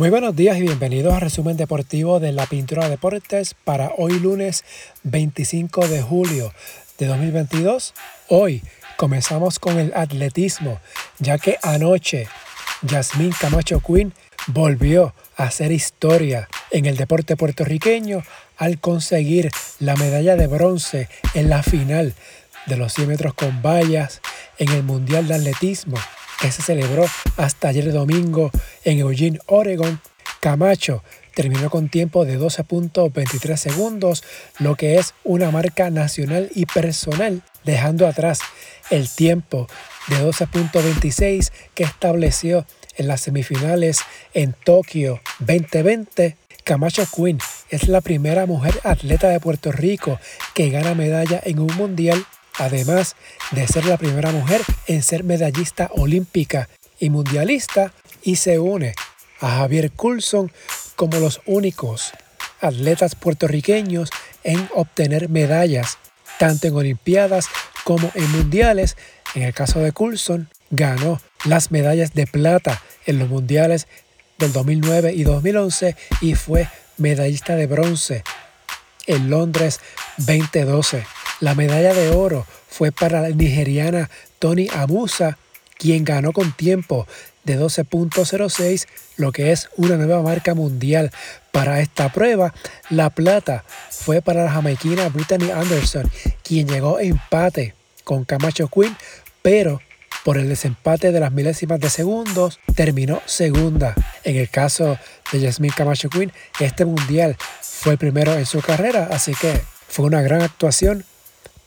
Muy buenos días y bienvenidos al resumen deportivo de la Pintura Deportes para hoy lunes 25 de julio de 2022. Hoy comenzamos con el atletismo, ya que anoche Yasmín Camacho Quinn volvió a hacer historia en el deporte puertorriqueño al conseguir la medalla de bronce en la final de los 100 metros con vallas en el Mundial de Atletismo que se celebró hasta ayer domingo en Eugene, Oregon, Camacho terminó con tiempo de 12.23 segundos, lo que es una marca nacional y personal, dejando atrás el tiempo de 12.26 que estableció en las semifinales en Tokio 2020. Camacho Quinn es la primera mujer atleta de Puerto Rico que gana medalla en un mundial además de ser la primera mujer en ser medallista olímpica y mundialista, y se une a Javier Coulson como los únicos atletas puertorriqueños en obtener medallas, tanto en Olimpiadas como en Mundiales. En el caso de Coulson, ganó las medallas de plata en los Mundiales del 2009 y 2011 y fue medallista de bronce en Londres 2012. La medalla de oro fue para la nigeriana Tony Amusa, quien ganó con tiempo de 12.06, lo que es una nueva marca mundial para esta prueba. La plata fue para la jamaiquina Brittany Anderson, quien llegó a empate con Camacho Quinn, pero por el desempate de las milésimas de segundos terminó segunda. En el caso de Jasmine Camacho Quinn, este mundial fue el primero en su carrera, así que fue una gran actuación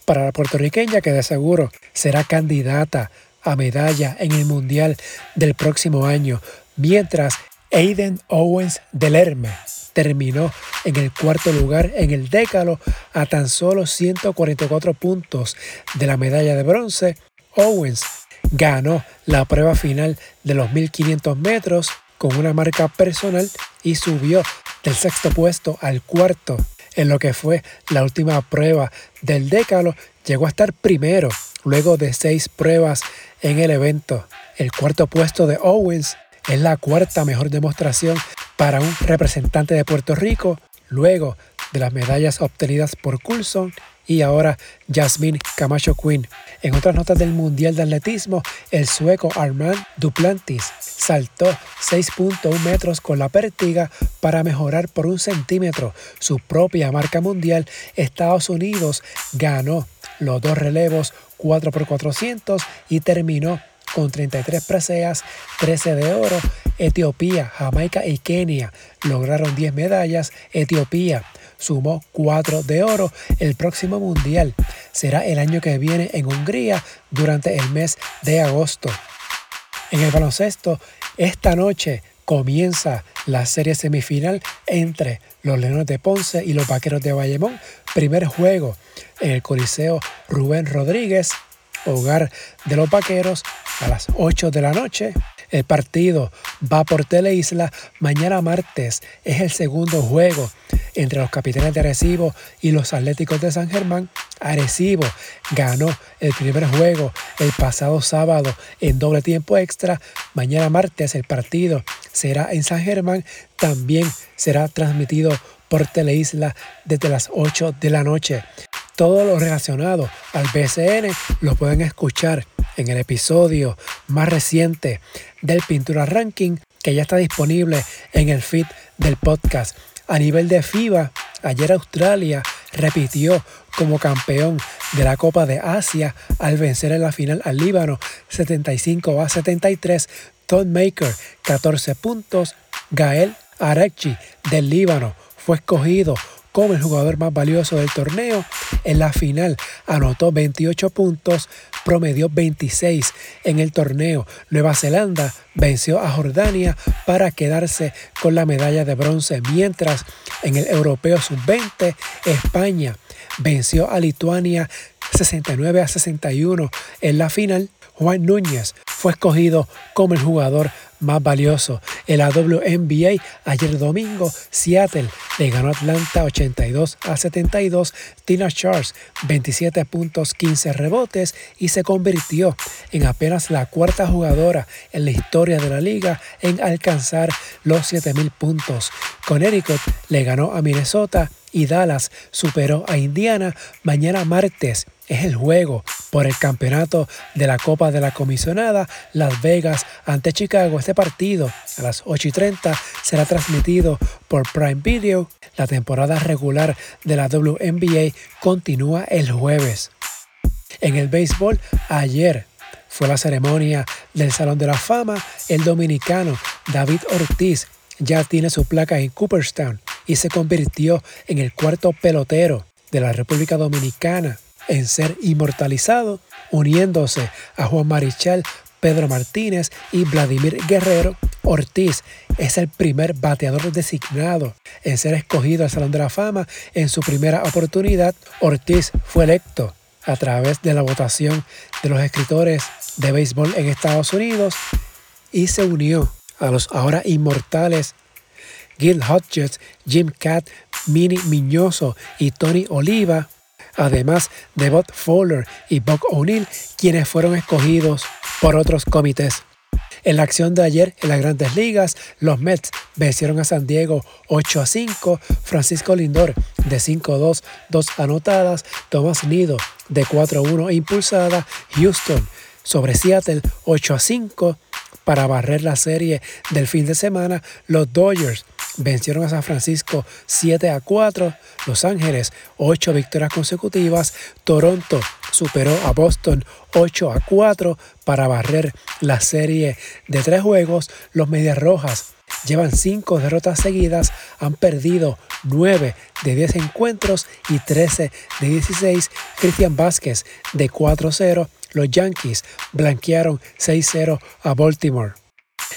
para la puertorriqueña que de seguro será candidata a medalla en el Mundial del próximo año, mientras Aiden Owens del Herme terminó en el cuarto lugar en el décalo a tan solo 144 puntos de la medalla de bronce. Owens ganó la prueba final de los 1500 metros con una marca personal y subió del sexto puesto al cuarto en lo que fue la última prueba del décalo, llegó a estar primero luego de seis pruebas en el evento. El cuarto puesto de Owens es la cuarta mejor demostración para un representante de Puerto Rico luego de las medallas obtenidas por Coulson y ahora Jasmine Camacho Quinn. En otras notas del Mundial de Atletismo, el sueco Armand Duplantis saltó 6.1 metros con la pértiga para mejorar por un centímetro su propia marca mundial. Estados Unidos ganó los dos relevos 4x400 y terminó con 33 preseas, 13 de oro. Etiopía, Jamaica y Kenia lograron 10 medallas. Etiopía sumó 4 de oro. El próximo mundial será el año que viene en Hungría durante el mes de agosto. En el baloncesto, esta noche comienza la serie semifinal entre los Leones de Ponce y los Vaqueros de Bayamón. Primer juego en el Coliseo Rubén Rodríguez, hogar de los Vaqueros, a las 8 de la noche. El partido va por Teleisla. Mañana martes es el segundo juego entre los capitanes de Arecibo y los Atléticos de San Germán. Arecibo ganó el primer juego el pasado sábado en doble tiempo extra. Mañana martes el partido será en San Germán. También será transmitido por Teleisla desde las 8 de la noche. Todo lo relacionado al BCN lo pueden escuchar en el episodio más reciente del Pintura Ranking que ya está disponible en el feed del podcast. A nivel de FIBA, ayer Australia repitió como campeón de la Copa de Asia al vencer en la final al Líbano 75 a 73. Tom Maker 14 puntos. Gael Arechi del Líbano fue escogido como el jugador más valioso del torneo. En la final anotó 28 puntos, promedió 26 en el torneo. Nueva Zelanda venció a Jordania para quedarse con la medalla de bronce, mientras en el Europeo Sub-20 España venció a Lituania 69 a 61 en la final. Juan Núñez fue escogido como el jugador más valioso. En la WNBA, ayer domingo, Seattle le ganó a Atlanta 82 a 72, Tina Charles 27 puntos, 15 rebotes y se convirtió en apenas la cuarta jugadora en la historia de la liga en alcanzar los 7000 puntos. Connecticut le ganó a Minnesota y Dallas superó a Indiana mañana martes es el juego por el campeonato de la Copa de la Comisionada Las Vegas ante Chicago. Este partido a las 8 y 30 será transmitido por Prime Video. La temporada regular de la WNBA continúa el jueves. En el béisbol, ayer fue la ceremonia del Salón de la Fama. El dominicano David Ortiz ya tiene su placa en Cooperstown y se convirtió en el cuarto pelotero de la República Dominicana en ser inmortalizado, uniéndose a Juan Marichal, Pedro Martínez y Vladimir Guerrero. Ortiz es el primer bateador designado en ser escogido al Salón de la Fama en su primera oportunidad. Ortiz fue electo a través de la votación de los escritores de béisbol en Estados Unidos y se unió a los ahora inmortales Gil Hodges, Jim Cat, Minnie Miñoso y Tony Oliva además de Bob Fowler y Bob O'Neill, quienes fueron escogidos por otros comités. En la acción de ayer en las grandes ligas, los Mets vencieron a San Diego 8 a 5, Francisco Lindor de 5 a 2, 2 anotadas, Thomas Nido de 4 a 1 impulsada, Houston sobre Seattle 8 a 5 para barrer la serie del fin de semana, los Dodgers vencieron a San Francisco 7 a 4, Los Ángeles 8 victorias consecutivas, Toronto superó a Boston 8 a 4 para barrer la serie de tres juegos, los Medias Rojas llevan 5 derrotas seguidas, han perdido 9 de 10 encuentros y 13 de 16. Cristian Vázquez de 4-0, los Yankees blanquearon 6-0 a Baltimore.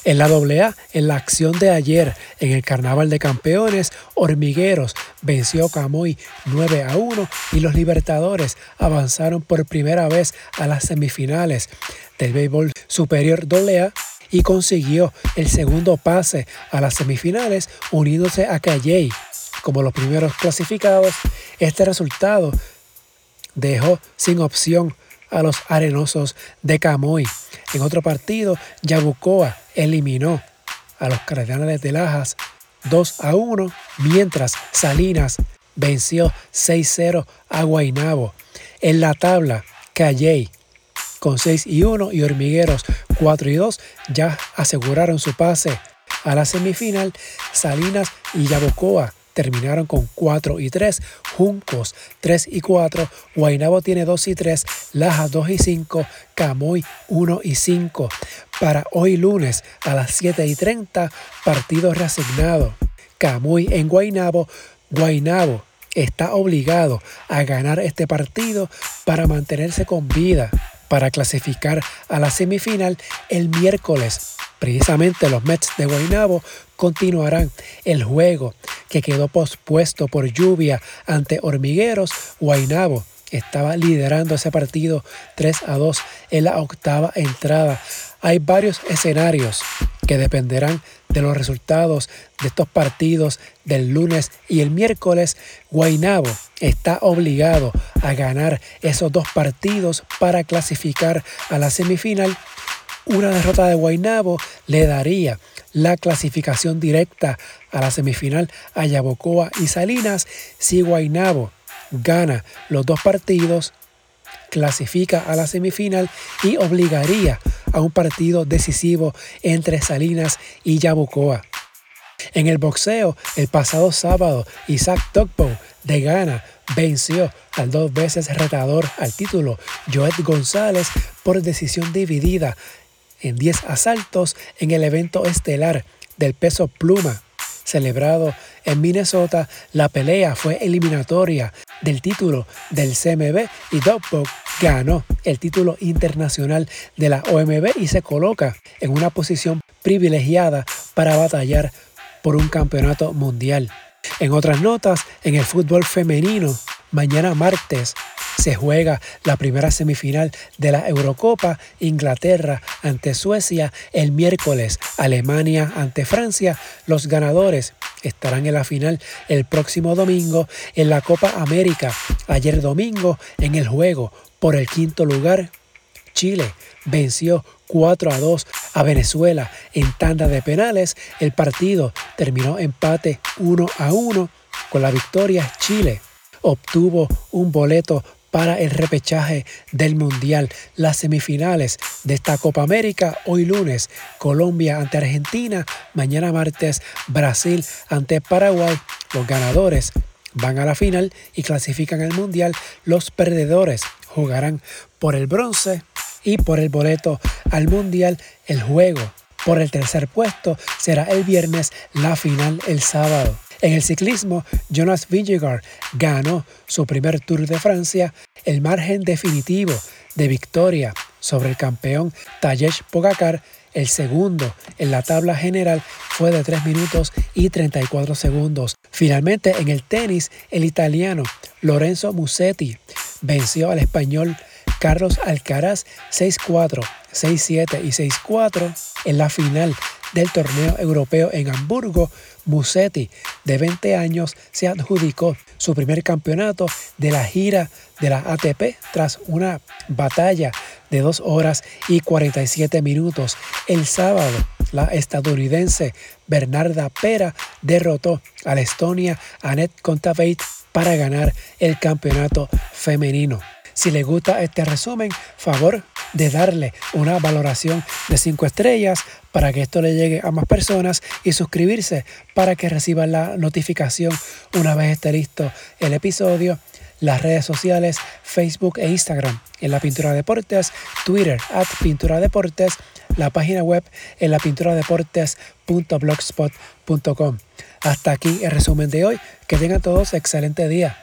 En la AA, en la acción de ayer en el Carnaval de Campeones, Hormigueros venció a Camoy 9 a 1 y los Libertadores avanzaron por primera vez a las semifinales del béisbol superior AA y consiguió el segundo pase a las semifinales uniéndose a Calley como los primeros clasificados. Este resultado dejó sin opción a los arenosos de Camoy. En otro partido, Yabucoa eliminó a los Cardenales de Lajas 2 a 1, mientras Salinas venció 6-0 a Guainabo. En la tabla, Calley con 6 y 1 y Hormigueros 4 y 2 ya aseguraron su pase a la semifinal. Salinas y Yabucoa terminaron con 4 y 3, Juncos 3 y 4, Guainabo tiene 2 y 3, Laja 2 y 5, Camoy 1 y 5. Para hoy lunes a las 7 y 30, partido reasignado. Camoy en Guainabo, Guainabo está obligado a ganar este partido para mantenerse con vida, para clasificar a la semifinal el miércoles Precisamente los Mets de Guaynabo continuarán el juego que quedó pospuesto por lluvia ante Hormigueros. Guaynabo estaba liderando ese partido 3 a 2 en la octava entrada. Hay varios escenarios que dependerán de los resultados de estos partidos del lunes y el miércoles. Guaynabo está obligado a ganar esos dos partidos para clasificar a la semifinal una derrota de Guaynabo le daría la clasificación directa a la semifinal a Yabocoa y Salinas si Guaynabo gana los dos partidos clasifica a la semifinal y obligaría a un partido decisivo entre Salinas y Yabucoa. En el boxeo, el pasado sábado, Isaac Tokpo de Ghana venció al dos veces retador al título Joet González por decisión dividida en 10 asaltos en el evento estelar del peso pluma. Celebrado en Minnesota, la pelea fue eliminatoria del título del CMB y Dogbook ganó el título internacional de la OMB y se coloca en una posición privilegiada para batallar por un campeonato mundial. En otras notas, en el fútbol femenino, mañana martes se juega la primera semifinal de la Eurocopa, Inglaterra ante Suecia el miércoles, Alemania ante Francia, los ganadores estarán en la final el próximo domingo en la Copa América. Ayer domingo en el juego por el quinto lugar, Chile venció 4 a 2 a Venezuela en tanda de penales. El partido terminó empate 1 a 1 con la victoria Chile obtuvo un boleto para el repechaje del Mundial. Las semifinales de esta Copa América hoy lunes, Colombia ante Argentina, mañana martes Brasil ante Paraguay. Los ganadores van a la final y clasifican al Mundial. Los perdedores jugarán por el bronce y por el boleto al Mundial. El juego por el tercer puesto será el viernes, la final el sábado. En el ciclismo, Jonas Vingegaard ganó su primer Tour de Francia, el margen definitivo de victoria sobre el campeón Tadej Pogacar, el segundo en la tabla general fue de 3 minutos y 34 segundos. Finalmente, en el tenis, el italiano Lorenzo Musetti venció al español Carlos Alcaraz 6-4, 6-7 y 6-4 en la final del torneo europeo en Hamburgo, Musetti, de 20 años, se adjudicó su primer campeonato de la gira de la ATP tras una batalla de 2 horas y 47 minutos. El sábado, la estadounidense Bernarda Pera derrotó a la Estonia Annette Kontaveit para ganar el campeonato femenino. Si le gusta este resumen, favor de darle una valoración de 5 estrellas para que esto le llegue a más personas y suscribirse para que reciban la notificación una vez esté listo el episodio. Las redes sociales, Facebook e Instagram en la Pintura Deportes, Twitter at Pintura Deportes, la página web en la pintura Hasta aquí el resumen de hoy. Que tengan todos excelente día.